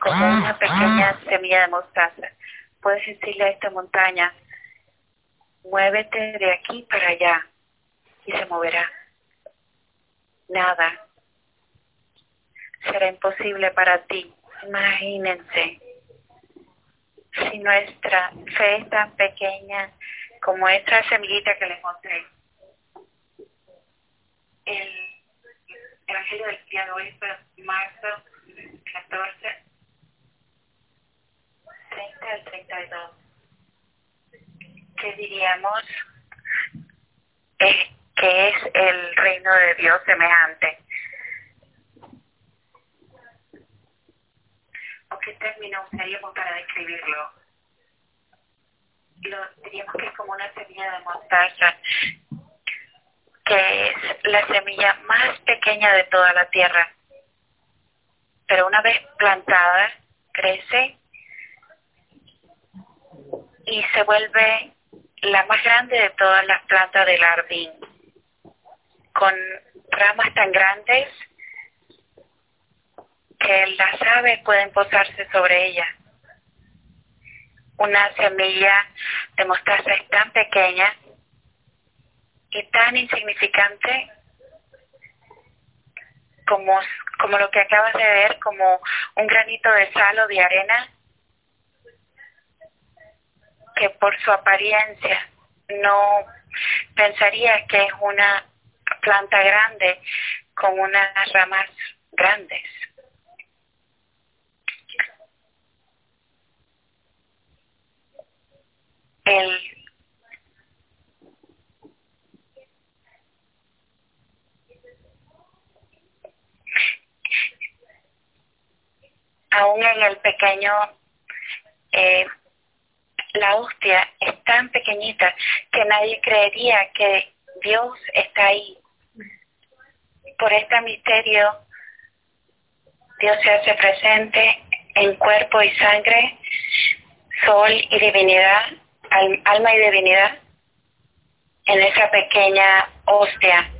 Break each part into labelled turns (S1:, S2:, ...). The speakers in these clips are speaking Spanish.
S1: como una pequeña semilla de mostaza. Puedes decirle a esta montaña, muévete de aquí para allá y se moverá. Nada será imposible para ti. Imagínense si nuestra fe es tan pequeña como esta semillita que les mostré. El Evangelio del día de hoy es marzo 14, 30 al 32. ¿Qué diríamos eh, que es el reino de Dios semejante? ¿O qué término usaríamos para describirlo? Lo, diríamos que es como una semilla de mostaza que es la semilla más pequeña de toda la tierra. Pero una vez plantada, crece y se vuelve la más grande de todas las plantas del jardín, con ramas tan grandes que las aves pueden posarse sobre ella. Una semilla de mostaza es tan pequeña y tan insignificante como, como lo que acabas de ver, como un granito de sal o de arena, que por su apariencia no pensaría que es una planta grande con unas ramas grandes. El aún en el pequeño, eh, la hostia es tan pequeñita que nadie creería que Dios está ahí. Por este misterio, Dios se hace presente en cuerpo y sangre, sol y divinidad, alma y divinidad, en esa pequeña hostia.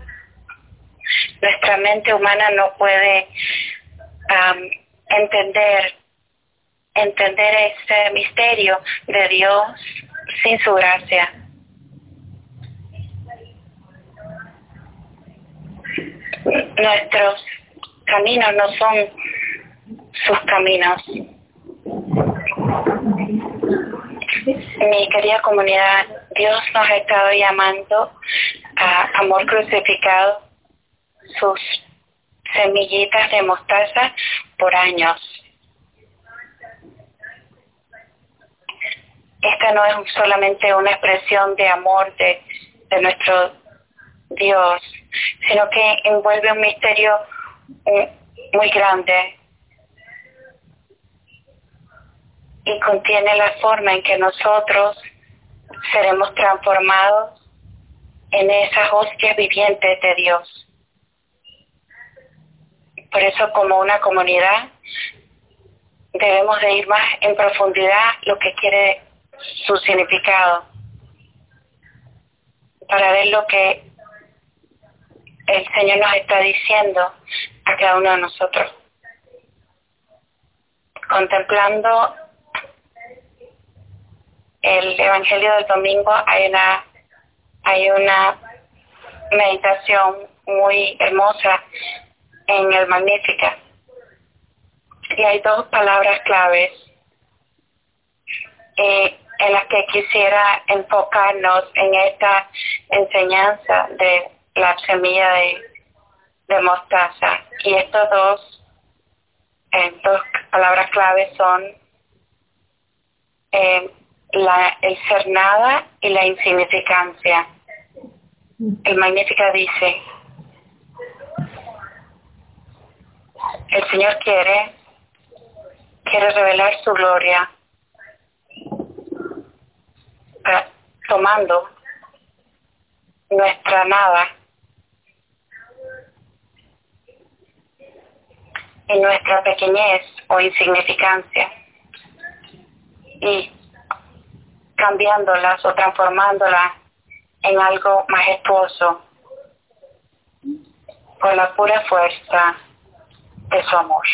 S1: Nuestra mente humana no puede entender, entender este misterio de Dios sin su gracia. Nuestros caminos no son sus caminos. Mi querida comunidad, Dios nos ha estado llamando a amor crucificado, sus semillitas de mostaza por años. Esta no es solamente una expresión de amor de, nuestro Dios, sino que envuelve un misterio muy grande y contiene la forma en que nosotros seremos transformados en esas hostias vivientes de Dios. Por eso como una comunidad debemos de ir más en profundidad lo que quiere su significado para ver lo que el Señor nos está diciendo a cada uno de nosotros. Contemplando el Evangelio del domingo hay una hay una meditación muy hermosa en el Magnífica. Y hay dos palabras claves eh, en las que quisiera enfocarnos en esta enseñanza de la semilla de, mostaza. Y estas dos, eh, dos palabras claves son eh, la, el ser nada y la insignificancia. El Magnífica dice, el Señor quiere, quiere revelar su gloria tomando nuestra nada y nuestra pequeñez o insignificancia y cambiándolas o transformándolas en algo majestuoso con la pura fuerza de su amor.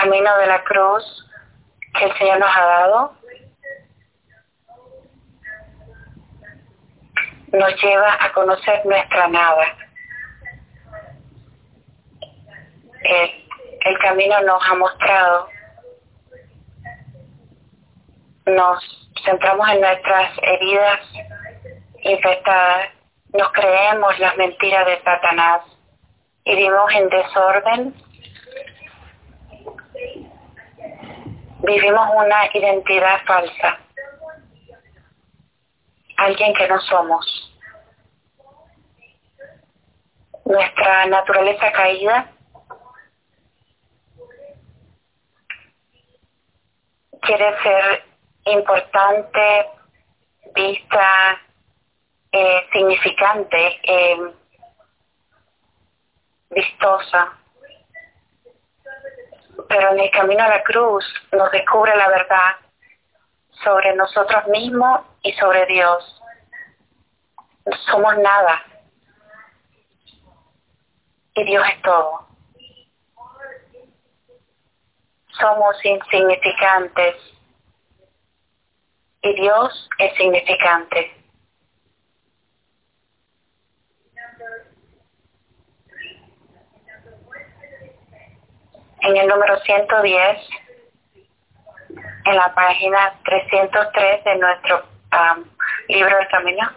S1: Camino de la cruz que el Señor nos ha dado nos lleva a conocer nuestra nada. El, camino nos ha mostrado, nos centramos en nuestras heridas infectadas, nos creemos las mentiras de Satanás y vivimos en desorden. Vivimos una identidad falsa, alguien que no somos. nuestra naturaleza caída quiere ser importante, vista, eh, significante, eh, vistosa. Pero en el camino a la cruz nos descubre la verdad sobre nosotros mismos y sobre Dios. Somos nada y Dios es todo. Somos insignificantes y Dios es significante. En el número 110, en la página 303 de nuestro um, libro de camino,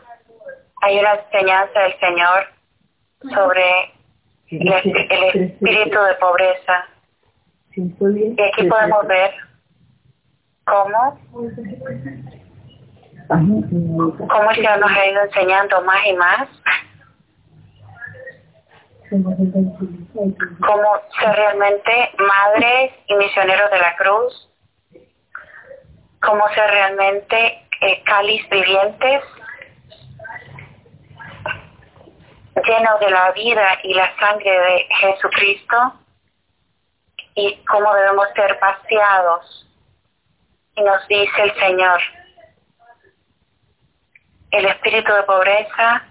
S1: hay una enseñanza del Señor sobre el, espíritu de pobreza. Y aquí podemos ver cómo, cómo el Señor nos ha ido enseñando más y más cómo ser realmente madres y misioneros de la cruz, cómo ser realmente eh, cáliz vivientes lleno de la vida y la sangre de Jesucristo y cómo debemos ser vaciados. Y nos dice el Señor, el espíritu de pobreza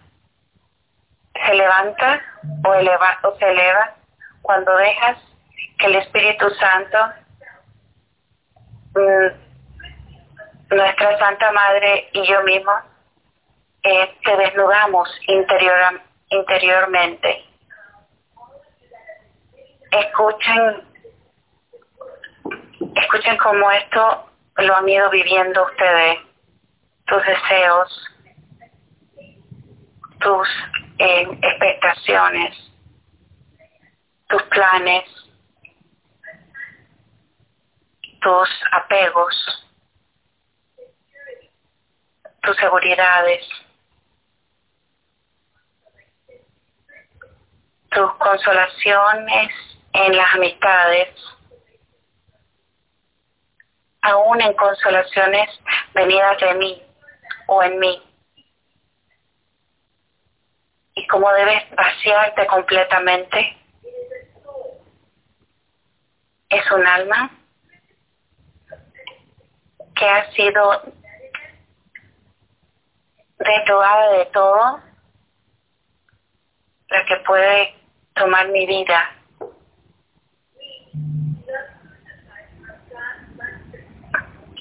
S1: se levanta o, eleva, o se eleva cuando dejas que el Espíritu Santo, mm, nuestra Santa Madre y yo mismo, eh, te desnudamos interiormente interiormente. Escuchen, escuchen cómo esto lo han ido viviendo ustedes, tus deseos, tus eh, expectaciones, tus planes, tus apegos, tus seguridades. tus consolaciones en las amistades, aún en consolaciones venidas de mí o en mí. Y cómo debes vaciarte completamente. Es un alma que ha sido deprobada de todo, la que puede tomar mi vida.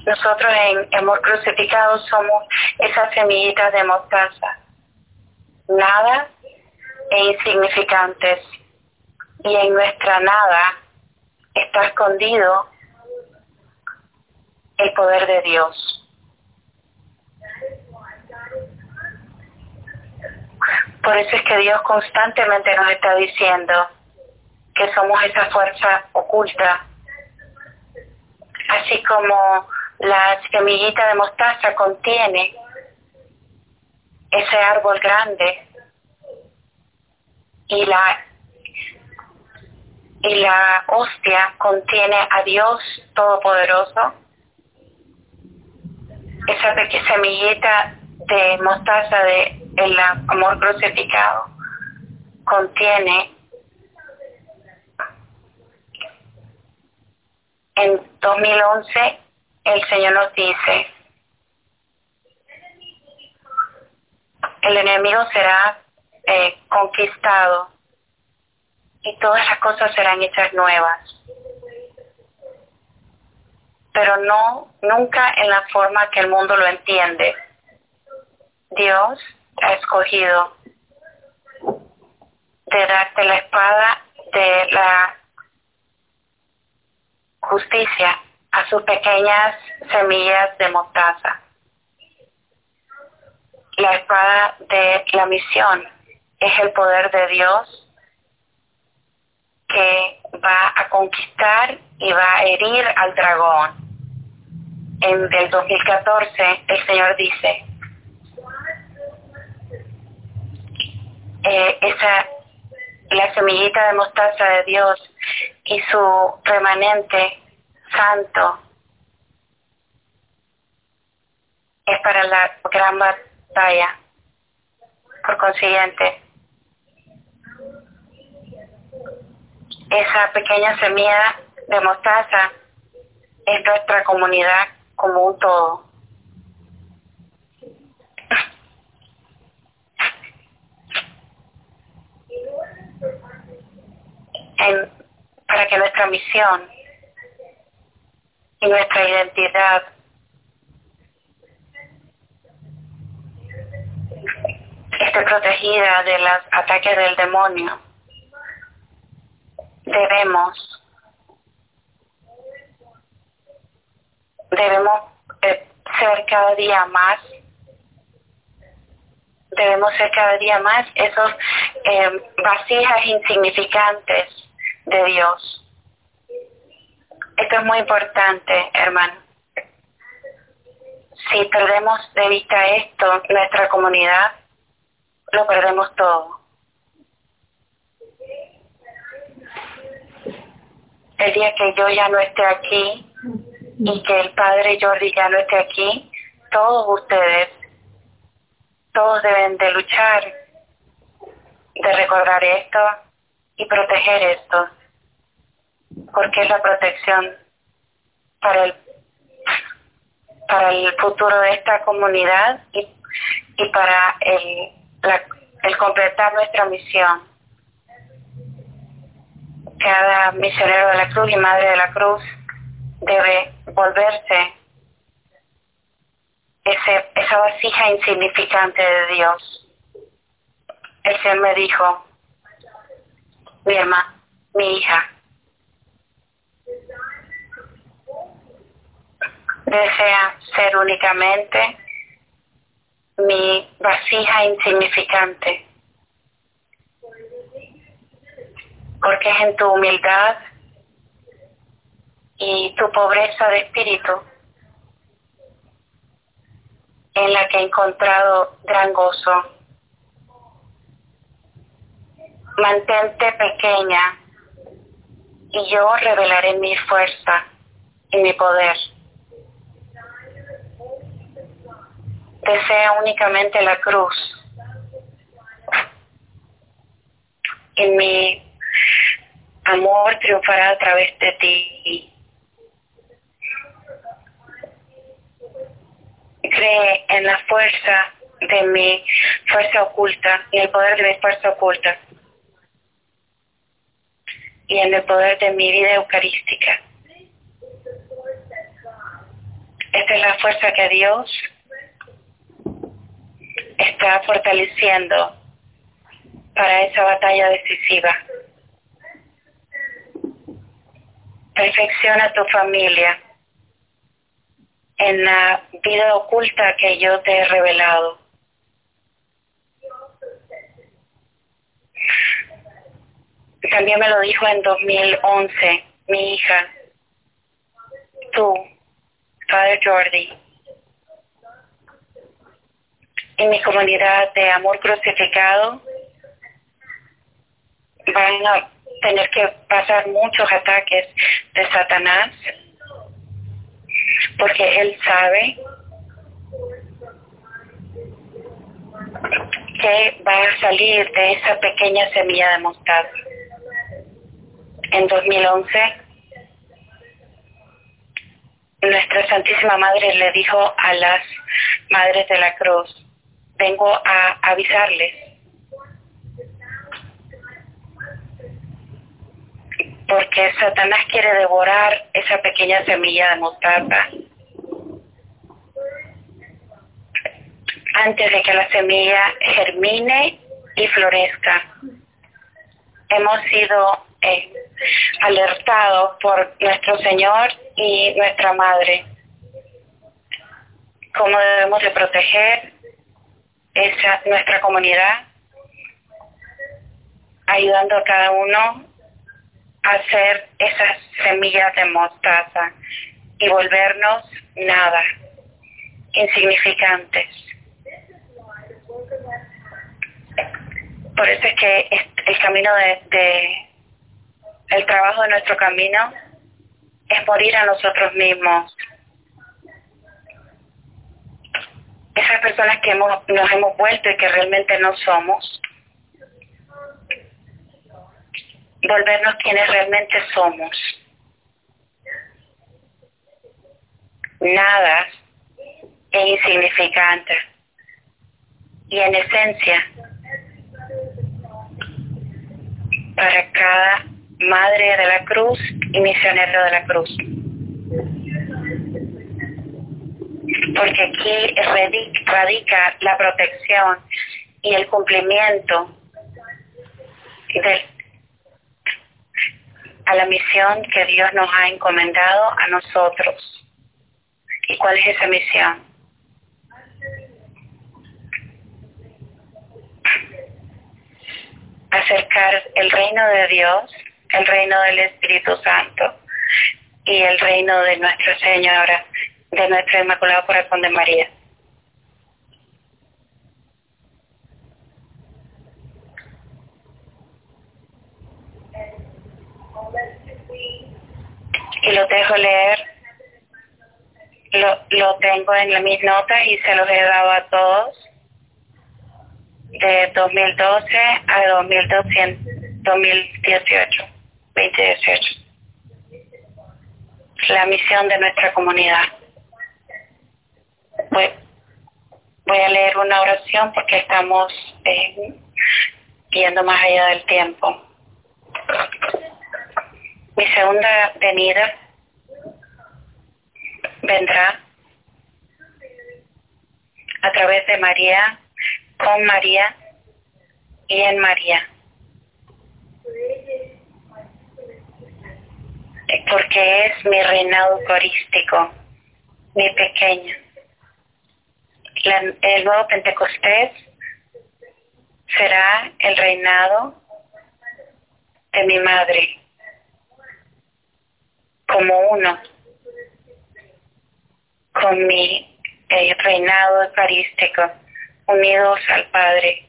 S1: Nosotros en Amor Crucificado somos esas semillitas de mostaza, nada e insignificantes. Y en nuestra nada está escondido el poder de Dios. Por eso es que Dios constantemente nos está diciendo que somos esa fuerza oculta. Así como la semillita de mostaza contiene ese árbol grande y la y la hostia contiene a Dios Todopoderoso, esa pequeña semillita de mostaza de el amor crucificado contiene en 2011 el Señor nos dice el enemigo será eh, conquistado y todas las cosas serán hechas nuevas. pero no nunca en la forma que el mundo lo entiende. Dios ha escogido de darte la espada de la justicia a sus pequeñas semillas de mostaza. La espada de la misión es el poder de Dios que va a conquistar y va a herir al dragón. En el 2014 el Señor dice, eh, esa la semillita de mostaza de Dios y su remanente santo es para la gran batalla. Por consiguiente, esa pequeña semilla de mostaza es nuestra comunidad como un todo. para que nuestra misión y nuestra identidad protegida de los ataques del demonio, debemos debemos eh, ser cada día más debemos ser cada día más esos eh, vasijas insignificantes de Dios. Esto es muy importante, hermano. Si perdemos de vista esto, nuestra comunidad, lo perdemos todo. El día que yo ya no esté aquí y que el padre Jordi ya no esté aquí, todos ustedes, todos deben de luchar, de recordar esto y proteger esto porque es la protección para el para el futuro de esta comunidad y, y para el, el completar nuestra misión. Cada misionero de la cruz y madre de la cruz debe volverse esa vasija insignificante de Dios. El Señor me dijo, mi hermana, mi hija, desea ser únicamente mi vasija insignificante. Porque es en tu humildad y tu pobreza de espíritu en la que he encontrado gran gozo. Mantente pequeña y yo revelaré mi fuerza y mi poder. Desea únicamente la cruz. Y mi amor triunfará a través de ti. Cree en la fuerza de mi fuerza oculta y el poder de mi fuerza oculta y en el poder de mi vida eucarística. Esta es la fuerza que Dios está fortaleciendo para esa batalla decisiva. Perfecciona tu familia en la vida oculta que yo te he revelado. También me lo dijo en 2011 mi hija, tú, Padre Jordi en mi comunidad de amor crucificado van a tener que pasar muchos ataques de Satanás porque él sabe que va a salir de esa pequeña semilla de mostaza. En 2011, nuestra Santísima Madre le dijo a las Madres de la Cruz, vengo a avisarles. Por porque Satanás quiere devorar esa pequeña semilla de mostaza antes de que la semilla germine y florezca. Hemos sido eh, alertados por nuestro Señor y nuestra Madre cómo debemos de proteger nuestra comunidad ayudando a cada uno a hacer esas semillas de mostaza y volvernos nada, insignificantes. Por eso es que el camino de el trabajo de nuestro camino es morir a nosotros mismos. Esas personas que hemos, nos hemos vuelto y que realmente no somos, volvernos quienes realmente somos. Nada e insignificante. Y en esencia, para cada madre de la cruz y misionero de la cruz. Porque aquí radica la protección y el cumplimiento del a la misión que Dios nos ha encomendado a nosotros. ¿Y cuál es esa misión? Acercar el reino de Dios, el reino del Espíritu Santo y el reino de Nuestra Señora, de nuestra Inmaculada Corazón de María. y lo dejo leer. Lo, lo tengo en mis notas y se los he dado a todos de 2012 a 2018, 2018. La misión de nuestra comunidad. Voy, a leer una oración porque estamos eh, yendo más allá del tiempo. Mi segunda venida vendrá a través de María, con María y en María. Porque es mi reinado eucarístico, mi pequeño. El nuevo Pentecostés será el reinado de mi madre como uno con mi reinado eucarístico, unidos al Padre.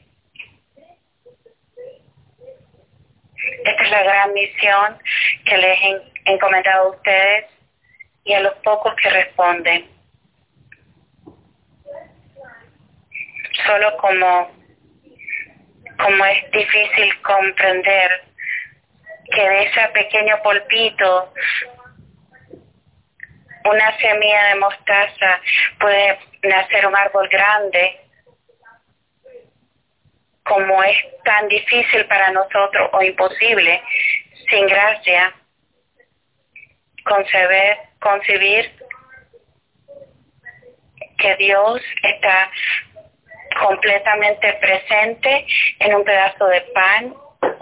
S1: Esta es la gran misión que les he encomendado a ustedes y a los pocos que responden. Solo como, como es difícil comprender que de ese pequeño polpito una semilla de mostaza puede nacer un árbol grande, como es tan difícil para nosotros o imposible, sin gracia, concebir, concebir que Dios está completamente presente en un pedazo de pan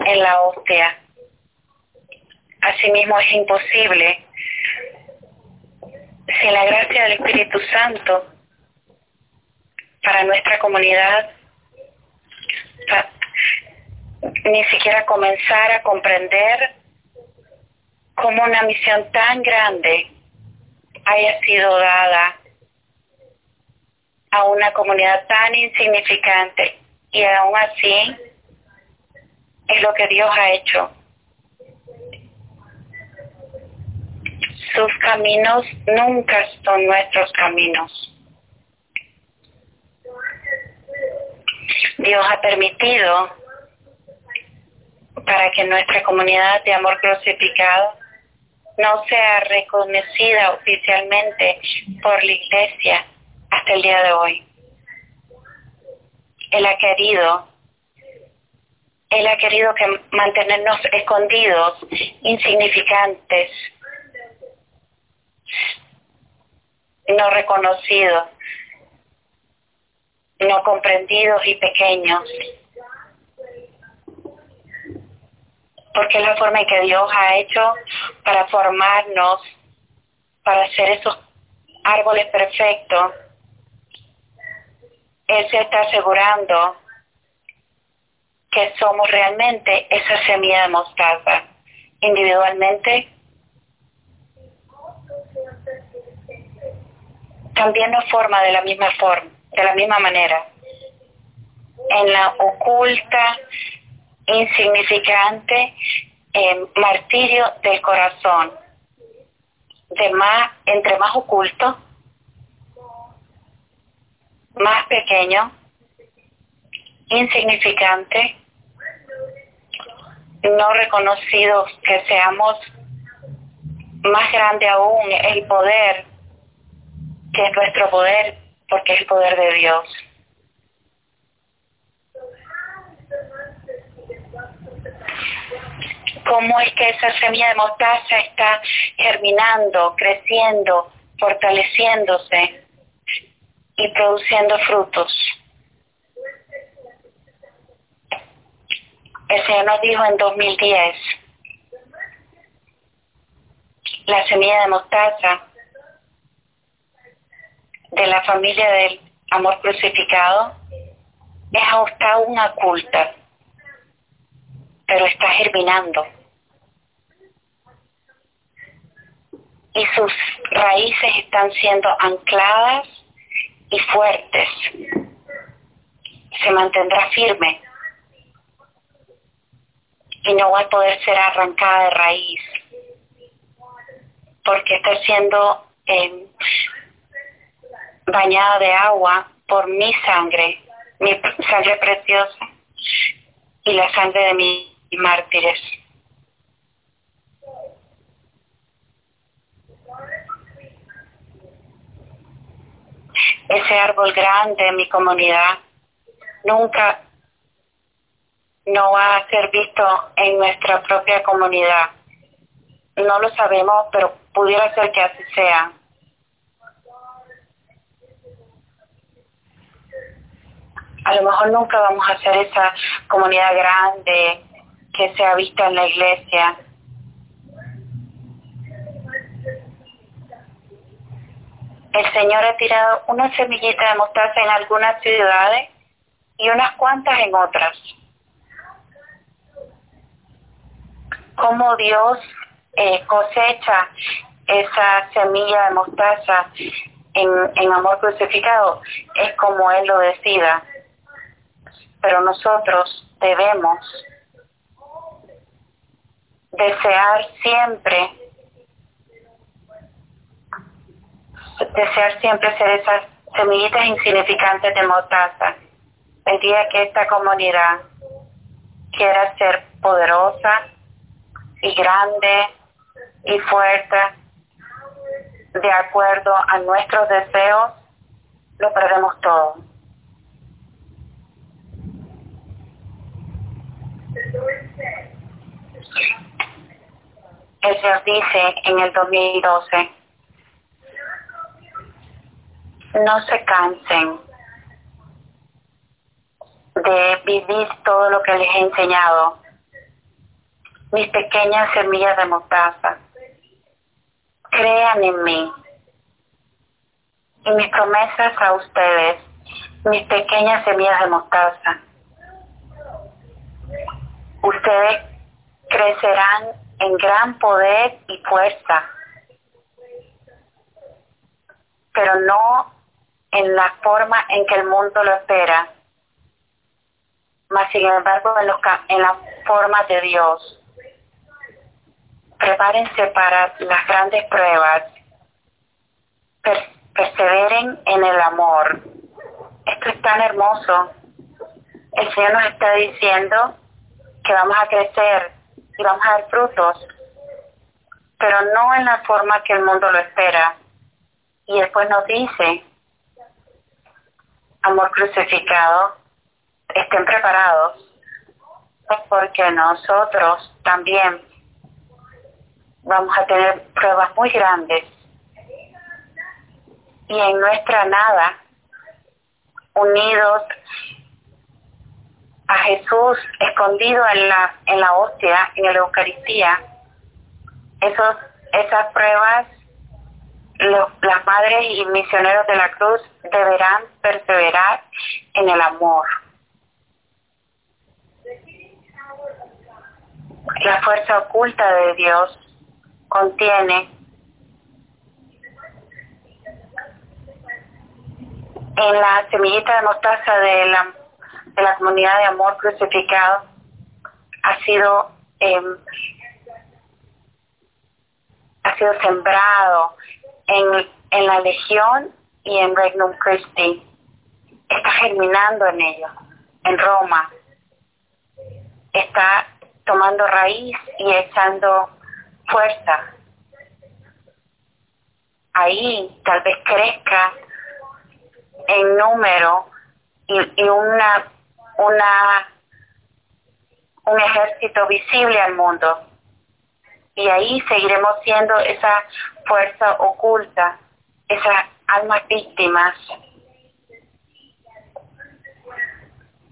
S1: en la hostia. Asimismo es imposible sin la gracia del Espíritu Santo para nuestra comunidad, ni siquiera comenzar a comprender cómo una misión tan grande haya sido dada a una comunidad tan insignificante y aún así es lo que Dios ha hecho sus caminos nunca son nuestros caminos. Dios ha permitido para que nuestra comunidad de amor crucificado no sea reconocida oficialmente por la iglesia hasta el día de hoy. Él ha querido Él ha querido que mantenernos escondidos, insignificantes, no reconocidos, no comprendidos y pequeños. Porque es la forma en que Dios ha hecho para formarnos, para hacer esos árboles perfectos. Él se está asegurando que somos realmente esa semilla de mostaza, individualmente. También nos forma de la misma forma, de la misma manera. En la oculta, insignificante eh, martirio del corazón. De más, entre más oculto, más pequeño, insignificante, no reconocidos, que seamos más grande aún el poder que es nuestro poder, porque es el poder de Dios. ¿Cómo es que esa semilla de mostaza está germinando, creciendo, fortaleciéndose y produciendo frutos? El Señor nos dijo en 2010, la semilla de mostaza de la familia del amor crucificado es aún oculta, pero está germinando. Y sus raíces están siendo ancladas y fuertes. Se mantendrá firme y no va a poder ser arrancada de raíz porque está siendo eh, bañada de agua por mi sangre, mi sangre preciosa y la sangre de mis mártires. Ese árbol grande en mi comunidad nunca no va a ser visto en nuestra propia comunidad. No lo sabemos, pero pudiera ser que así sea. A lo mejor nunca vamos a ser esa comunidad grande que sea vista en la iglesia. El Señor ha tirado una semillita de mostaza en algunas ciudades y unas cuantas en otras. cómo Dios eh, cosecha esa semilla de mostaza en, en amor crucificado, es como Él lo decida. Pero nosotros debemos desear siempre, desear siempre ser esas semillitas insignificantes de mostaza. El día que esta comunidad quiera ser poderosa, y grande y fuerte de acuerdo a nuestros deseos, lo perdemos todo. El Señor dice en el 2012, no se cansen de vivir todo lo que les he enseñado mis pequeñas semillas de mostaza. Crean en mí. Y mis promesas a ustedes, mis pequeñas semillas de mostaza. Ustedes crecerán en gran poder y fuerza, pero no en la forma en que el mundo lo espera, más sin embargo en, los, en la forma de Dios prepárense para las grandes pruebas, perseveren en el amor. Esto es tan hermoso. El Señor nos está diciendo que vamos a crecer y vamos a dar frutos, pero no en la forma que el mundo lo espera. Y después nos dice, amor crucificado, estén preparados, porque nosotros también vamos a tener pruebas muy grandes. Y en nuestra nada, unidos a Jesús escondido en la, en la hostia, en la Eucaristía, esos, esas pruebas, las madres y misioneros de la cruz deberán perseverar en el amor. La fuerza oculta de Dios contiene en la semillita de mostaza de la, de la comunidad de amor crucificado ha sido em, ha sido sembrado en, en la legión y en Regnum Christi. Está germinando en ellos en Roma. Está tomando raíz y echando fuerza. Ahí tal vez crezca en número y, una, una, un ejército visible al mundo. Y ahí seguiremos siendo esa fuerza oculta, esas almas víctimas.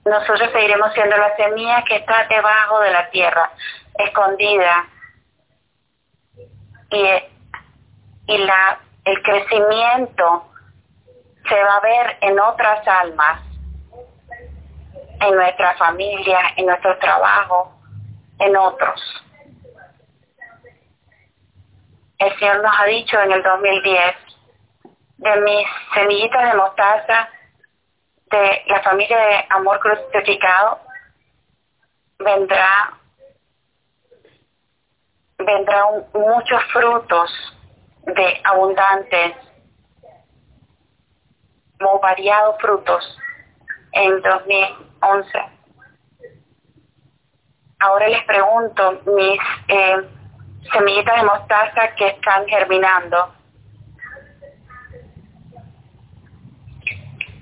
S1: Nosotros seguiremos siendo la semilla que está debajo de la tierra, escondida. Y, y la, el crecimiento se va a ver en otras almas, en nuestra familia, en nuestro trabajo, en otros. El Señor nos ha dicho en el 2010, de mis semillitas de mostaza, de la familia de amor crucificado, vendrá vendrá muchos frutos de abundantes como variados frutos en 2011. Ahora les pregunto, mis eh, semillitas de mostaza que están germinando,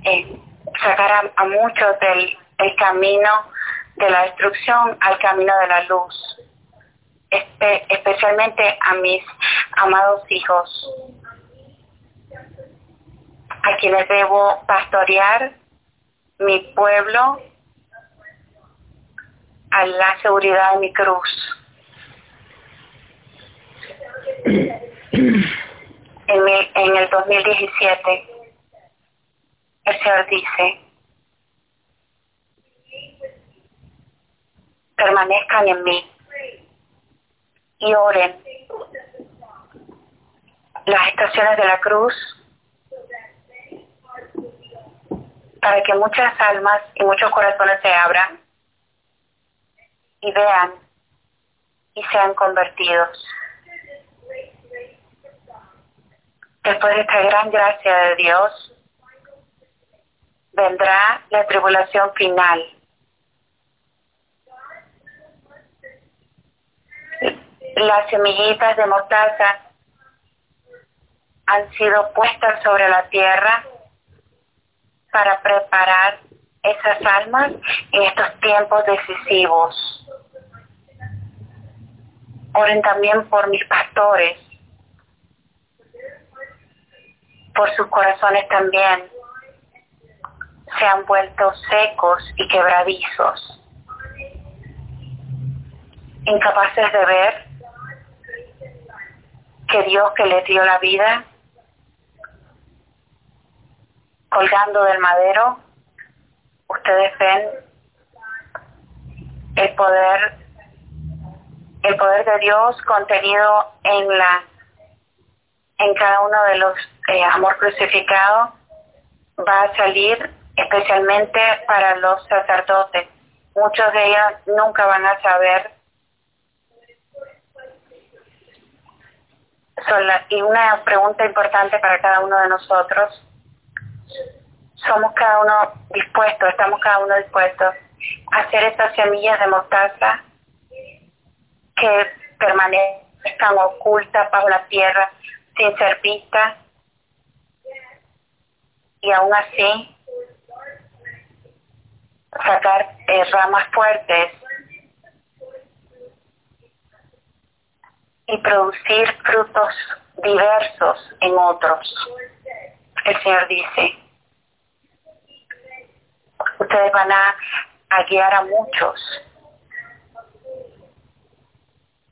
S1: eh, sacar a, muchos del el camino de la destrucción al camino de la luz, especialmente a mis amados hijos a quienes debo pastorear mi pueblo a la seguridad de mi cruz. En, el 2017, el Señor dice, permanezcan en mí y oren. Las estaciones de la cruz para que muchas almas y muchos corazones se abran y vean y sean convertidos. Después de esta gran gracia de Dios, vendrá la tribulación final. Las semillitas de mostaza han sido puestas sobre la tierra para preparar esas almas en estos tiempos decisivos. Oren también por mis pastores, por sus corazones también. Se han vuelto secos y quebradizos, incapaces de ver que Dios que les dio la vida colgando del madero, ustedes ven el poder, el poder de Dios contenido en la, en cada uno de los eh, amor crucificado va a salir especialmente para los sacerdotes. Muchos de ellos nunca van a saber. y una pregunta importante para cada uno de nosotros somos cada uno dispuestos, estamos cada uno dispuestos a hacer estas semillas de mostaza que permanezcan ocultas bajo la tierra sin ser vistas y aún así sacar eh, ramas fuertes y producir frutos diversos en otros. El Señor dice, ustedes van a, guiar a muchos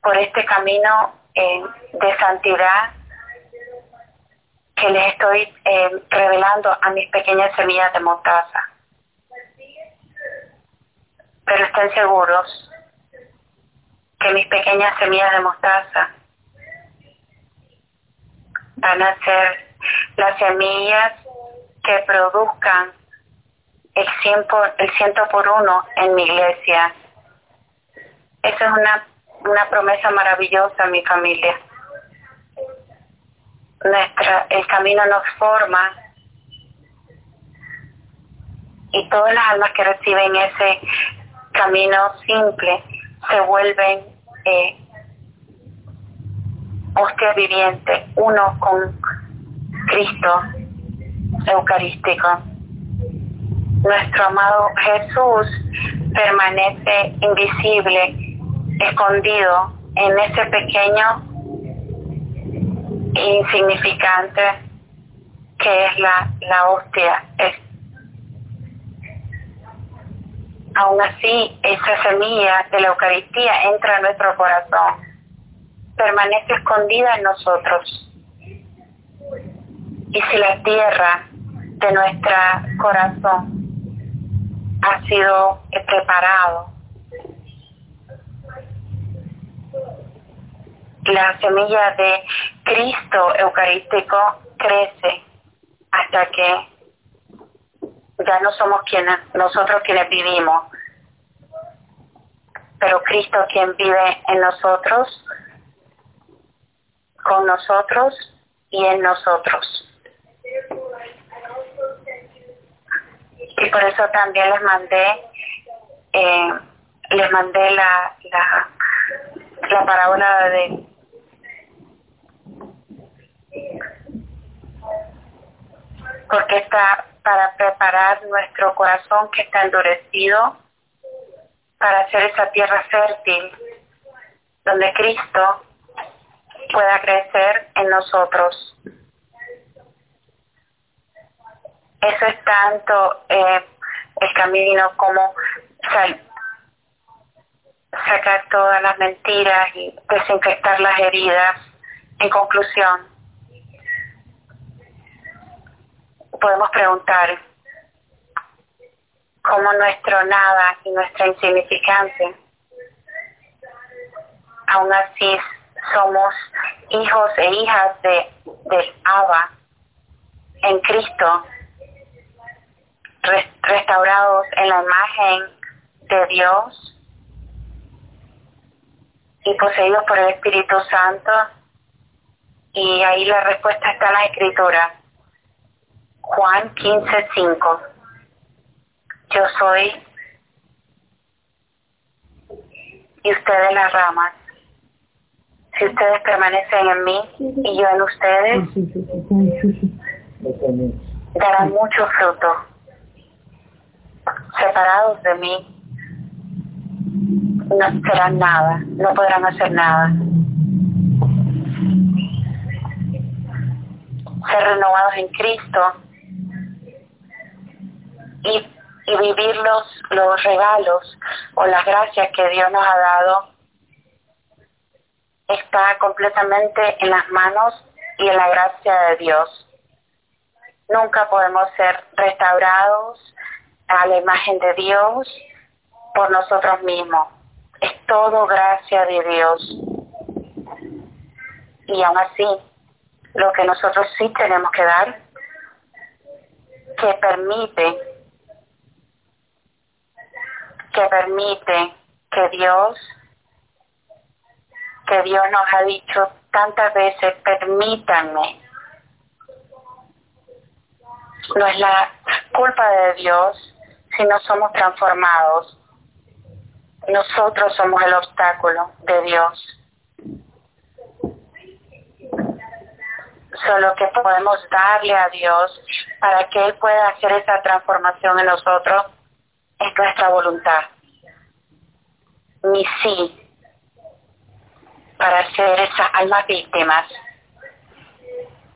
S1: por este camino eh, de santidad que les estoy eh, revelando a mis pequeñas semillas de mostaza. Pero estén seguros que mis pequeñas semillas de mostaza van a ser las semillas que produzcan el ciento, el ciento por uno en mi iglesia. Esa es una, una promesa maravillosa, mi familia. Nuestra, el camino nos forma y todas las almas que reciben ese camino simple se vuelven eh, hostia viviente, uno con Cristo Eucarístico. Nuestro amado Jesús permanece invisible, escondido en ese pequeño insignificante que es la, la hostia. Es, aún así, esa semilla de la Eucaristía entra a nuestro corazón, permanece escondida en nosotros y si la tierra de nuestro corazón ha sido preparado, la semilla de Cristo Eucarístico crece hasta que ya no somos quienes, nosotros quienes vivimos, pero Cristo quien vive en nosotros, con nosotros y en nosotros. y por eso también les mandé eh, les mandé la, la, la parábola de porque está para preparar nuestro corazón que está endurecido para hacer esa tierra fértil donde Cristo pueda crecer en nosotros. Eso es tanto eh, el camino como sacar todas las mentiras y desinfectar las heridas. En conclusión, podemos preguntar cómo nuestro nada y nuestra insignificancia, aún así somos hijos e hijas de, del Abba en Cristo restaurados en la imagen de Dios y poseídos por el Espíritu Santo. Y ahí la respuesta está en la escritura. Juan 15:5. Yo soy y ustedes las ramas. Si ustedes permanecen en mí y yo en ustedes, darán mucho fruto separados de mí, no serán nada, no podrán hacer nada. Ser renovados en Cristo y, vivir los, los regalos o las gracias que Dios nos ha dado está completamente en las manos y en la gracia de Dios. Nunca podemos ser restaurados a la imagen de Dios por nosotros mismos. Es todo gracia de Dios. Y aún así, lo que nosotros sí tenemos que dar, que permite, que permite que Dios, que Dios nos ha dicho tantas veces, permítanme. No es la culpa de Dios, si no somos transformados. Nosotros somos el obstáculo de Dios. Solo que podemos darle a Dios para que Él pueda hacer esa transformación en nosotros es nuestra voluntad. Mi sí para ser esas almas víctimas.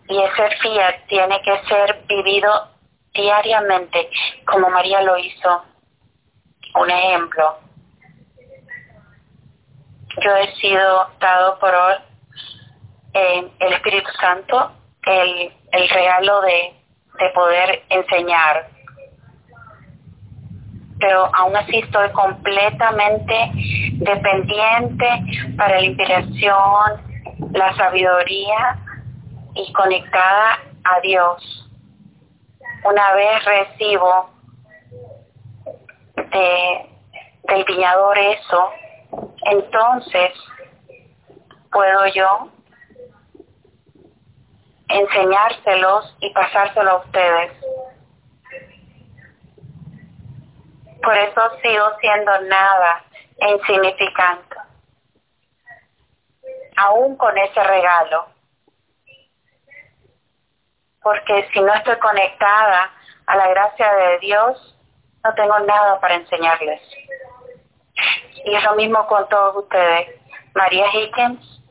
S1: Y ese fiat tiene que ser vivido diariamente, como María lo hizo. Un ejemplo. Yo he sido dado por eh, el Espíritu Santo el, el regalo de, de poder enseñar pero aún así estoy completamente dependiente para la inspiración, la sabiduría y conectada a Dios. Una vez recibo de, del viñador eso, entonces puedo yo enseñárselos y pasárselo a ustedes. Por eso sigo siendo nada insignificante. Aún con ese regalo. Porque si no estoy conectada a la gracia de Dios, no tengo nada para enseñarles. Y es lo mismo con todos ustedes. María Higgins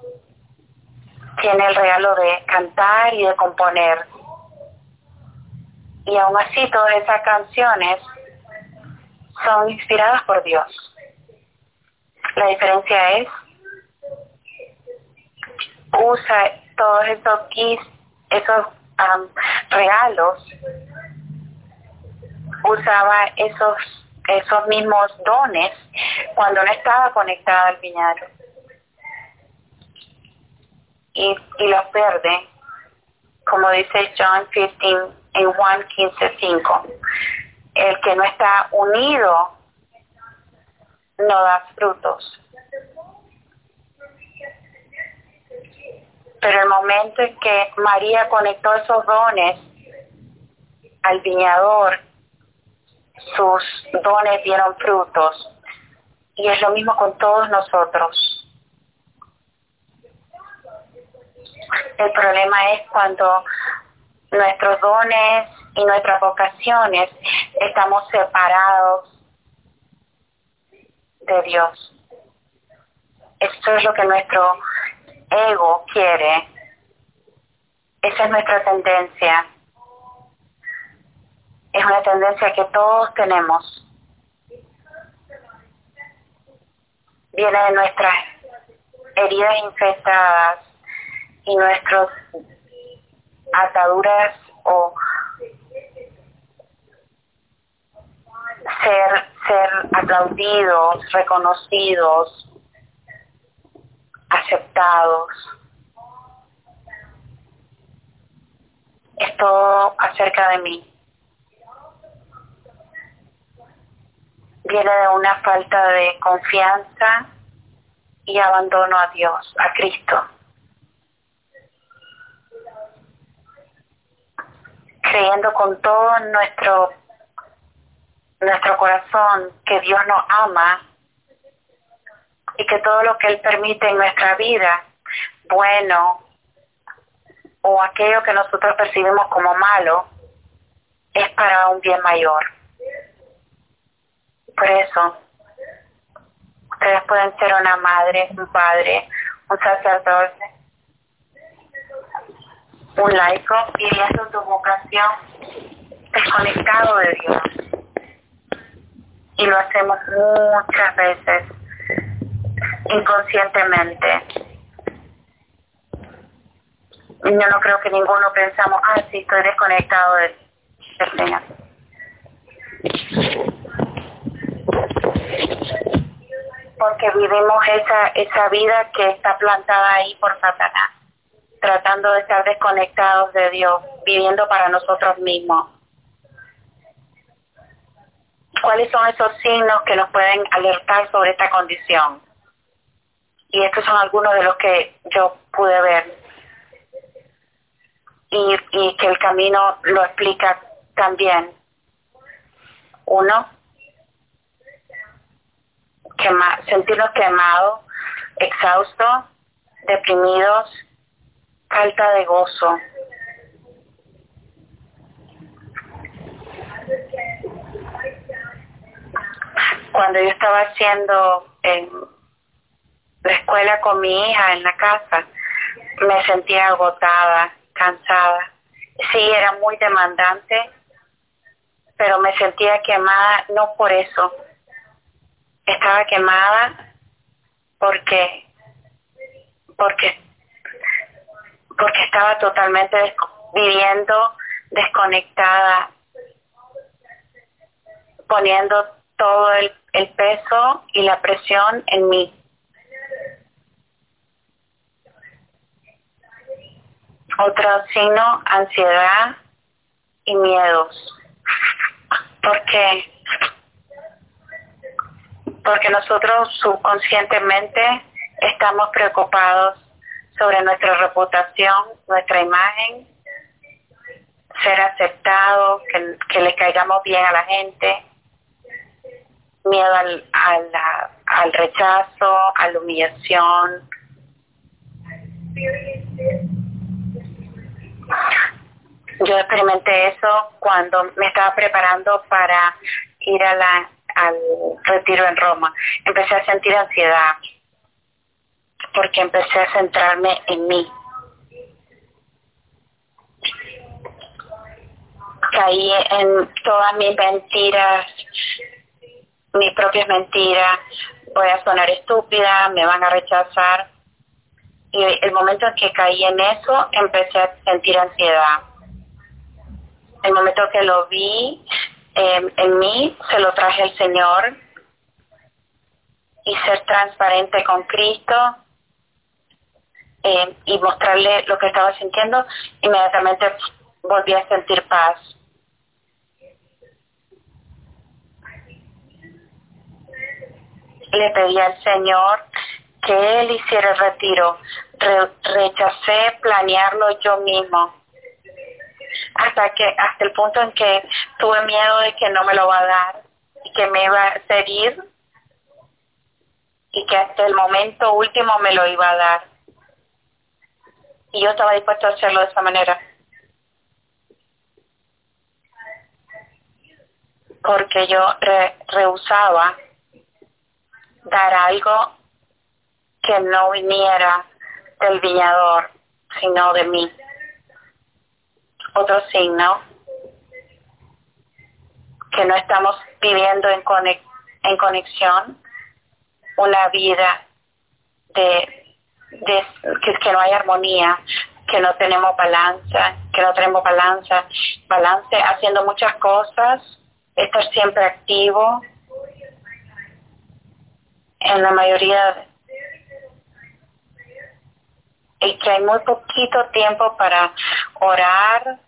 S1: tiene el regalo de cantar y de componer. Y aún así todas esas canciones son inspiradas por Dios. La diferencia es, usa todos esos esos regalos, usaba esos, esos mismos dones cuando no estaba conectada al viñedo. Y, y los pierde, como dice John 15 en Juan 15.5 el que no está unido no da frutos. Pero el momento en que María conectó esos dones al viñador, sus dones dieron frutos. Y es lo mismo con todos nosotros. El problema es cuando nuestros dones y nuestras vocaciones estamos separados de Dios. Esto es lo que nuestro ego quiere. Esa es nuestra tendencia. Es una tendencia que todos tenemos. Viene de nuestras heridas infestadas y nuestras ataduras o ser, ser aplaudidos, reconocidos, aceptados. Es todo acerca de mí. Viene de una falta de confianza y abandono a Dios, a Cristo. Creyendo con todo nuestro nuestro corazón que Dios nos ama y que todo lo que Él permite en nuestra vida, bueno o aquello que nosotros percibimos como malo, es para un bien mayor. Por eso, ustedes pueden ser una madre, un padre, un sacerdote, un laico, viviendo tu vocación desconectado de Dios y lo hacemos muchas veces inconscientemente. Yo no creo que ninguno pensamos, ah, sí, estoy desconectado del, Señor. Porque vivimos esa, esa vida que está plantada ahí por Satanás, tratando de estar desconectados de Dios, viviendo para nosotros mismos cuáles son esos signos que nos pueden alertar sobre esta condición. Y estos son algunos de los que yo pude ver. Y, que el camino lo explica también. Uno, quema, sentirnos quemados, exhaustos, deprimidos, falta de gozo cuando yo estaba haciendo, eh, escuela con mi hija en la casa, me sentía agotada, cansada. Sí, era muy demandante, pero me sentía quemada no por eso. Estaba quemada porque porque porque estaba totalmente viviendo desconectada, poniendo todo el, peso y la presión en mí. Otro signo, ansiedad y miedos. ¿Por qué? Porque nosotros subconscientemente estamos preocupados sobre nuestra reputación, nuestra imagen, ser aceptados, que, que le caigamos bien a la gente, miedo al, al, rechazo, a la humillación. Yo experimenté eso cuando me estaba preparando para ir a la, al retiro en Roma. Empecé a sentir ansiedad porque empecé a centrarme en mí. Caí en todas mis mentiras, mis propias mentiras. Voy a sonar estúpida, me van a rechazar. Y el momento en que caí en eso, empecé a sentir ansiedad. El momento que lo vi eh, en mí, se lo traje al Señor y ser transparente con Cristo eh, y mostrarle lo que estaba sintiendo, inmediatamente volví a sentir paz. Le pedí al Señor que Él hiciera el retiro. rechacé planearlo yo mismo. Hasta que, hasta el punto en que tuve miedo de que no me lo va a dar y que me iba a hacer ir y que hasta el momento último me lo iba a dar y yo estaba dispuesto a hacerlo de esa manera. Porque yo rehusaba dar algo que no viniera del viñador, sino de mí. Otro signo, que no estamos viviendo en, en conexión una vida de de, que, que no hay armonía, que no tenemos balanza, que no tenemos balanza, balance haciendo muchas cosas, estar siempre activo en la mayoría y que hay muy poquito tiempo para orar,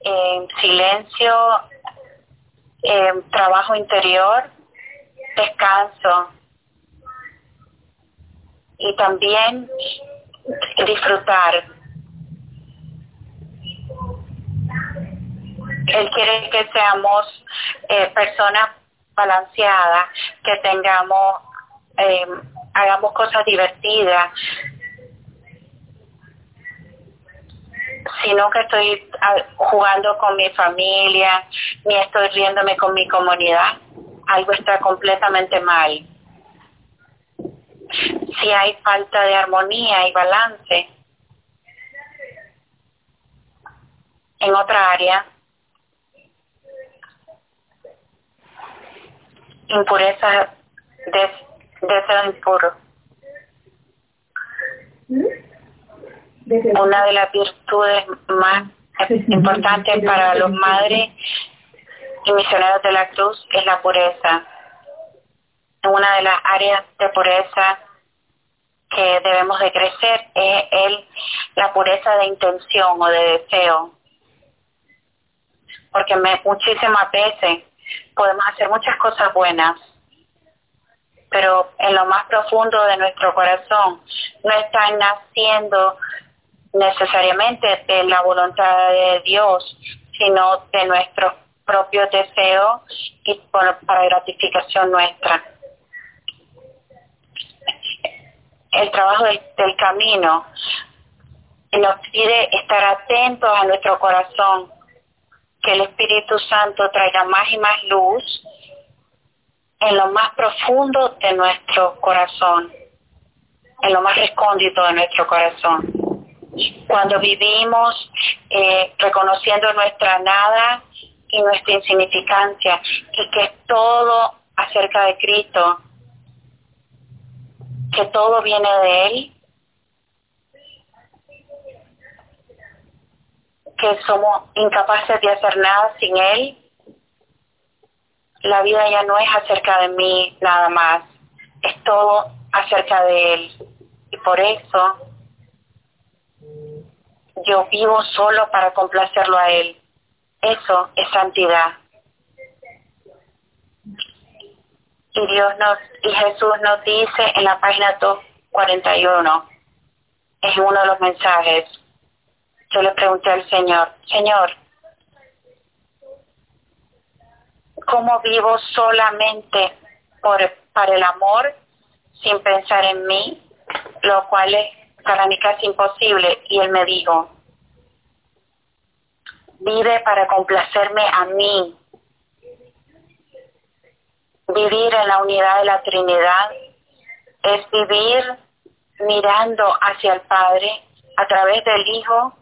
S1: en silencio, trabajo interior, descanso y también disfrutar. Él quiere que seamos eh, personas balanceadas, que tengamos, eh, hagamos cosas divertidas, sino que estoy ah, jugando con mi familia, ni estoy riéndome con mi comunidad, algo está completamente mal. Si hay falta de armonía y balance en otra área, impureza, de deseo impuro. Una de las virtudes más importantes para los madres y misioneros de la cruz es la pureza una de las áreas de pureza que debemos de crecer es el, la pureza de intención o de deseo. Porque me, muchísimas veces podemos hacer muchas cosas buenas, pero en lo más profundo de nuestro corazón no están naciendo necesariamente de la voluntad de Dios, sino de nuestros propios deseos y para gratificación nuestra. El trabajo del, camino nos pide estar atentos a nuestro corazón, que el Espíritu Santo traiga más y más luz en lo más profundo de nuestro corazón, en lo más recóndito de nuestro corazón. Cuando vivimos eh, reconociendo nuestra nada y nuestra insignificancia y que todo acerca de Cristo, que todo viene de Él, que somos incapaces de hacer nada sin Él, la vida ya no es acerca de mí nada más, es todo acerca de Él. Y por eso yo vivo solo para complacerlo a Él. Eso es santidad. Y Dios nos, y Jesús nos dice en la página 241, es uno de los mensajes, yo le pregunté al Señor, Señor, ¿cómo vivo solamente por, para el amor sin pensar en mí? Lo cual es para mí casi imposible. Y él me dijo, vive para complacerme a mí. Vivir en la unidad de la Trinidad es vivir mirando hacia el Padre a través del Hijo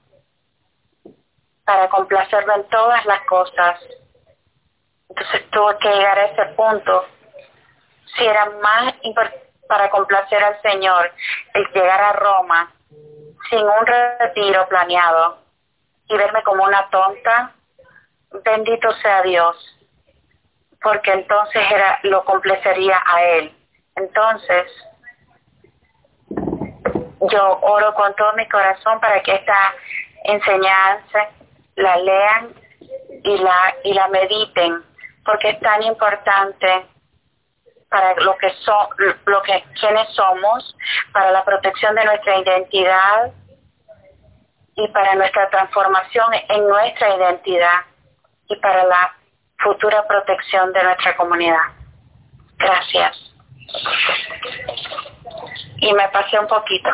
S1: para complacerlo en todas las cosas. Entonces tuve que llegar a ese punto. Si era más para complacer al Señor el llegar a Roma sin un retiro planeado y verme como una tonta, bendito sea Dios, porque entonces era lo complacería a Él. Entonces, yo oro con todo mi corazón para que esta enseñanza la lean y la y la mediten porque es tan importante para lo que son lo que quienes somos para la protección de nuestra identidad y para nuestra transformación en nuestra identidad y para la futura protección de nuestra comunidad. Gracias. Y me pasé un poquito.